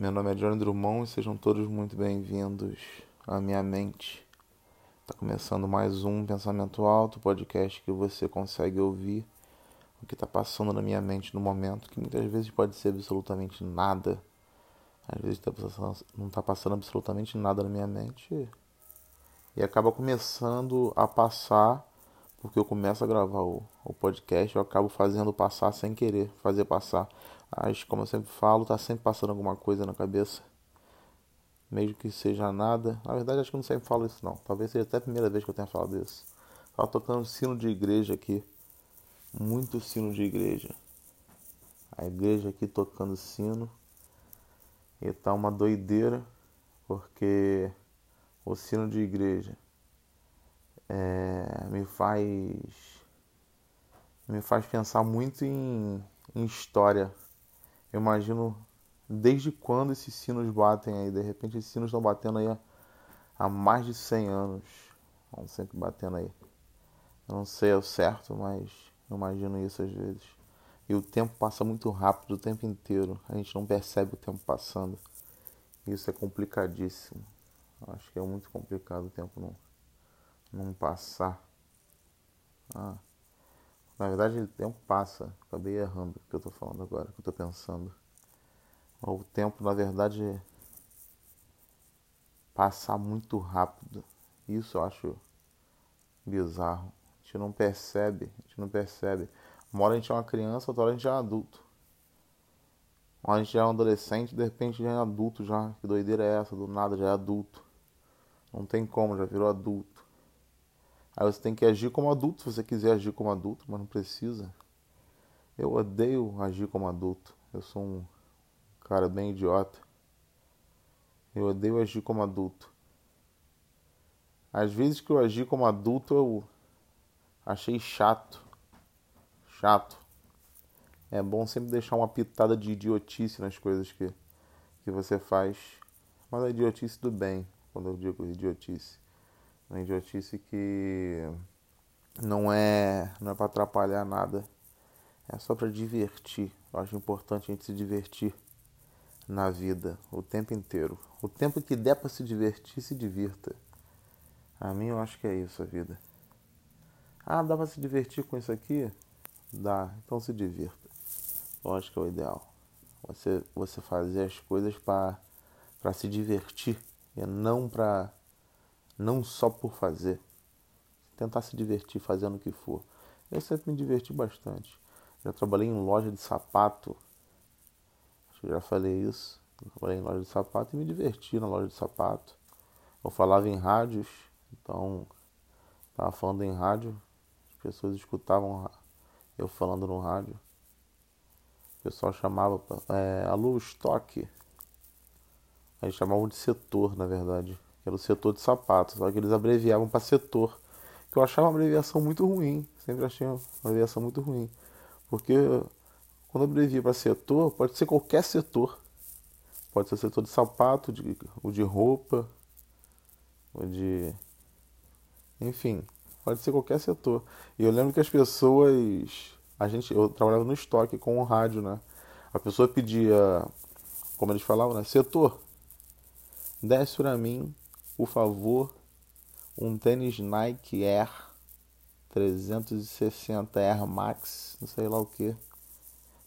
Meu nome é Johnny Drummond e sejam todos muito bem-vindos à minha mente. Está começando mais um Pensamento Alto, podcast que você consegue ouvir o que está passando na minha mente no momento, que muitas vezes pode ser absolutamente nada. Às vezes tá passando, não está passando absolutamente nada na minha mente e acaba começando a passar, porque eu começo a gravar o, o podcast, eu acabo fazendo passar sem querer fazer passar. Mas, como eu sempre falo, tá sempre passando alguma coisa na cabeça. Mesmo que seja nada. Na verdade, acho que eu não sempre falo isso, não. Talvez seja até a primeira vez que eu tenha falado isso. Tava tocando sino de igreja aqui. Muito sino de igreja. A igreja aqui tocando sino. E tá uma doideira. Porque o sino de igreja é, me faz. Me faz pensar muito em, em história eu imagino desde quando esses sinos batem aí. De repente esses sinos estão batendo aí há, há mais de 100 anos. Vão sempre batendo aí. Eu não sei o certo, mas eu imagino isso às vezes. E o tempo passa muito rápido o tempo inteiro. A gente não percebe o tempo passando. Isso é complicadíssimo. Eu acho que é muito complicado o tempo não, não passar. Ah. Na verdade, o tempo passa. Acabei errando o que eu estou falando agora, o que eu estou pensando. O tempo, na verdade, passa muito rápido. Isso eu acho bizarro. A gente não percebe, a gente não percebe. Uma hora a gente é uma criança, outra hora a gente é um adulto. Uma hora a gente é um adolescente, de repente já é adulto já. Que doideira é essa? Do nada já é adulto. Não tem como, já virou adulto. Aí você tem que agir como adulto se você quiser agir como adulto, mas não precisa. Eu odeio agir como adulto. Eu sou um cara bem idiota. Eu odeio agir como adulto. Às vezes que eu agi como adulto eu achei chato. Chato. É bom sempre deixar uma pitada de idiotice nas coisas que, que você faz. Mas a idiotice do bem, quando eu digo idiotice. Uma idiotice que não é, não é para atrapalhar nada. É só para divertir. Eu acho importante a gente se divertir na vida o tempo inteiro. O tempo que der para se divertir, se divirta. A mim eu acho que é isso a vida. Ah, dá para se divertir com isso aqui? Dá, então se divirta. Eu acho que é o ideal. Você, você fazer as coisas para se divertir e não para não só por fazer. Tentar se divertir fazendo o que for. Eu sempre me diverti bastante. Já trabalhei em loja de sapato. Acho que já falei isso. Eu trabalhei em loja de sapato e me diverti na loja de sapato. Eu falava em rádios, então estava falando em rádio, as pessoas escutavam eu falando no rádio. O pessoal chamava é, alô estoque. Eles chamavam de setor, na verdade era o setor de sapatos, só que eles abreviavam para setor, que eu achava uma abreviação muito ruim, sempre achei uma abreviação muito ruim, porque quando abrevia para setor, pode ser qualquer setor, pode ser setor de sapato, de, ou de roupa, ou de. Enfim, pode ser qualquer setor. E eu lembro que as pessoas. A gente, eu trabalhava no estoque com o rádio, né? A pessoa pedia, como eles falavam, né? Setor, desce para mim por favor, um tênis Nike Air 360 Air Max, não sei lá o que,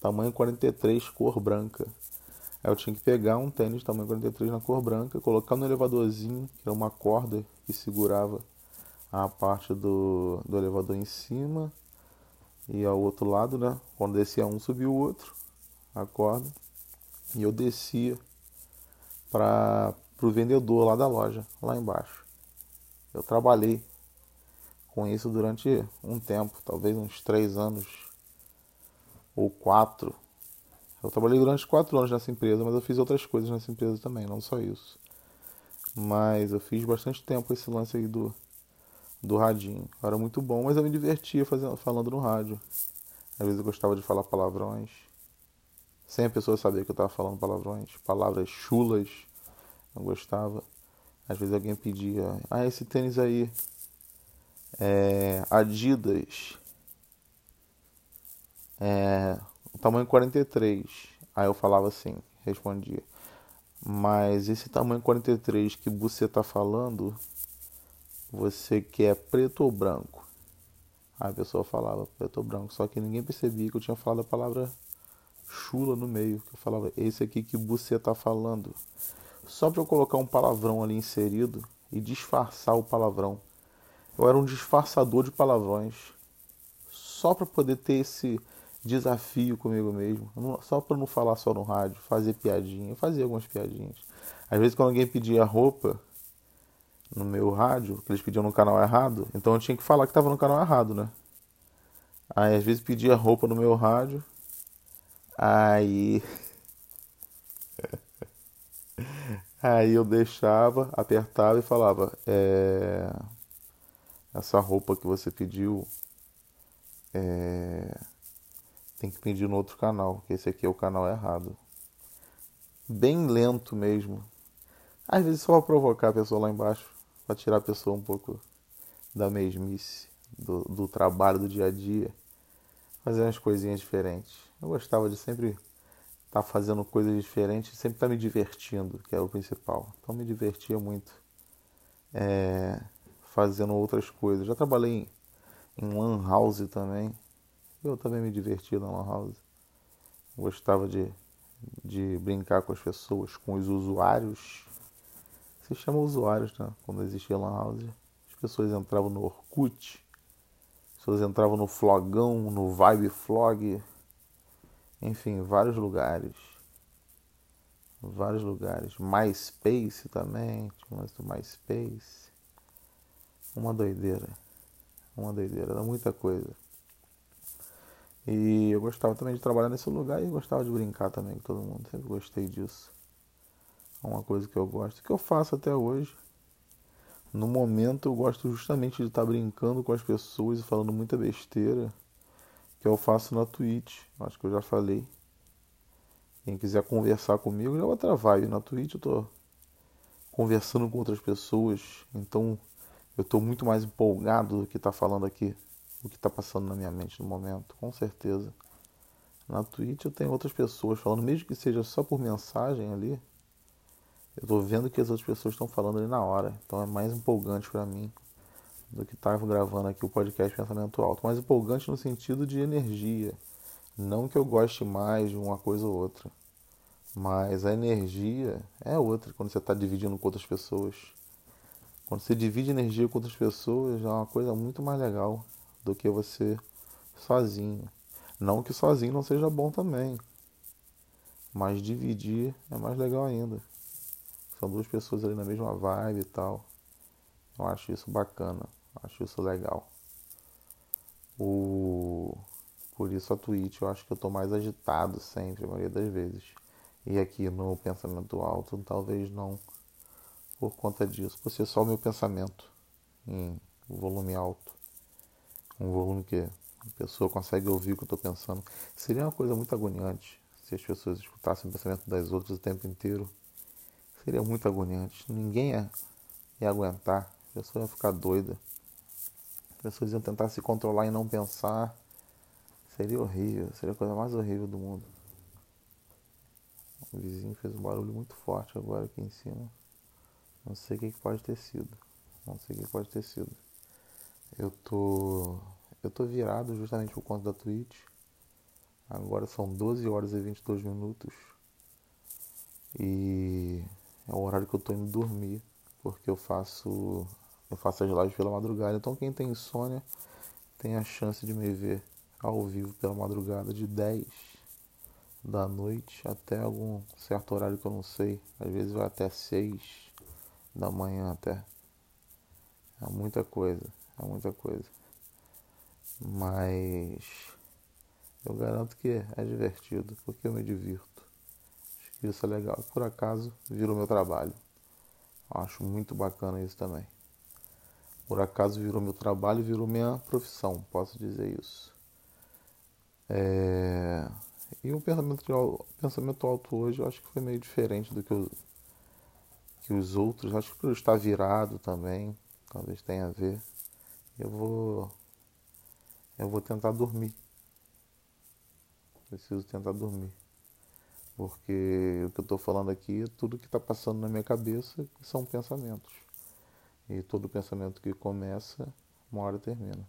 tamanho 43, cor branca. Aí eu tinha que pegar um tênis tamanho 43 na cor branca, colocar no elevadorzinho, que era uma corda que segurava a parte do, do elevador em cima e ao outro lado, né? Quando descia um, subia o outro, a corda. E eu descia para para o vendedor lá da loja, lá embaixo. Eu trabalhei com isso durante um tempo, talvez uns três anos ou quatro. Eu trabalhei durante quatro anos nessa empresa, mas eu fiz outras coisas nessa empresa também, não só isso. Mas eu fiz bastante tempo esse lance aí do, do radinho. Era muito bom, mas eu me divertia fazendo, falando no rádio. Às vezes eu gostava de falar palavrões. Sem a pessoa saber que eu estava falando palavrões, palavras chulas gostava. Às vezes alguém pedia, ah, esse tênis aí é Adidas, é o tamanho 43. Aí eu falava assim, respondia, Mas esse tamanho 43 que você está falando, você quer preto ou branco? Aí a pessoa falava preto ou branco, só que ninguém percebia que eu tinha falado a palavra chula no meio. Que eu falava, esse aqui que você está falando. Só para eu colocar um palavrão ali inserido e disfarçar o palavrão. Eu era um disfarçador de palavrões. Só para poder ter esse desafio comigo mesmo. Só para não falar só no rádio, fazer piadinha. Eu fazia algumas piadinhas. Às vezes quando alguém pedia roupa no meu rádio, que eles pediam no canal errado, então eu tinha que falar que estava no canal errado, né? Aí às vezes pedia roupa no meu rádio. Aí Aí eu deixava, apertava e falava: é, Essa roupa que você pediu é, tem que pedir no outro canal, que esse aqui é o canal errado. Bem lento mesmo. Às vezes só pra provocar a pessoa lá embaixo, para tirar a pessoa um pouco da mesmice, do, do trabalho do dia a dia, fazer umas coisinhas diferentes. Eu gostava de sempre estar tá fazendo coisas diferentes, sempre estar tá me divertindo, que é o principal. Então me divertia muito é, fazendo outras coisas. Já trabalhei em, em lan house também. Eu também me divertia na lan house. Gostava de, de brincar com as pessoas, com os usuários. Se chama usuários, né? Quando existia lan house. As pessoas entravam no Orkut, as pessoas entravam no Flogão, no Vibe Flog, enfim, vários lugares. Vários lugares. MySpace também. Tinha um do MySpace. Uma doideira. Uma doideira. Era muita coisa. E eu gostava também de trabalhar nesse lugar e gostava de brincar também com todo mundo. Sempre gostei disso. É uma coisa que eu gosto, que eu faço até hoje. No momento eu gosto justamente de estar brincando com as pessoas e falando muita besteira que eu faço na Twitch. Acho que eu já falei. Quem quiser conversar comigo é outra vibe. Na Twitch eu tô conversando com outras pessoas, então eu tô muito mais empolgado do que tá falando aqui, o que tá passando na minha mente no momento, com certeza. Na Twitch eu tenho outras pessoas falando, mesmo que seja só por mensagem ali. Eu tô vendo que as outras pessoas estão falando ali na hora, então é mais empolgante para mim do que estava gravando aqui o podcast Pensamento Alto, mas empolgante no sentido de energia. Não que eu goste mais de uma coisa ou outra, mas a energia é outra quando você está dividindo com outras pessoas. Quando você divide energia com outras pessoas, é uma coisa muito mais legal do que você sozinho. Não que sozinho não seja bom também, mas dividir é mais legal ainda. São duas pessoas ali na mesma vibe e tal. Eu acho isso bacana. Acho isso legal. O... Por isso a Twitch eu acho que eu tô mais agitado sempre, a maioria das vezes. E aqui no pensamento alto, talvez não por conta disso. Por ser só o meu pensamento em volume alto. Um volume que a pessoa consegue ouvir o que eu estou pensando. Seria uma coisa muito agoniante se as pessoas escutassem o pensamento das outras o tempo inteiro. Seria muito agoniante. Ninguém ia, ia aguentar. A pessoa ia ficar doida pessoas iam tentar se controlar e não pensar. Seria horrível, seria a coisa mais horrível do mundo. O vizinho fez um barulho muito forte agora aqui em cima. Não sei o que pode ter sido. Não sei o que pode ter sido. Eu tô. Eu tô virado justamente por conta da Twitch. Agora são 12 horas e 22 minutos. E é o horário que eu tô indo dormir. Porque eu faço eu faço as lives pela madrugada. Então quem tem insônia tem a chance de me ver ao vivo pela madrugada de 10 da noite até algum certo horário que eu não sei. Às vezes vai até 6 da manhã até. É muita coisa, é muita coisa. Mas eu garanto que é divertido, porque eu me divirto. Acho que isso é legal. Por acaso virou meu trabalho. Acho muito bacana isso também. Por acaso virou meu trabalho, virou minha profissão, posso dizer isso. É... E o pensamento, pensamento alto hoje eu acho que foi meio diferente do que, eu, que os outros. Acho que por estar virado também, talvez tenha a ver. Eu vou. Eu vou tentar dormir. Preciso tentar dormir. Porque o que eu estou falando aqui é tudo que está passando na minha cabeça são pensamentos. E todo pensamento que começa, uma hora termina.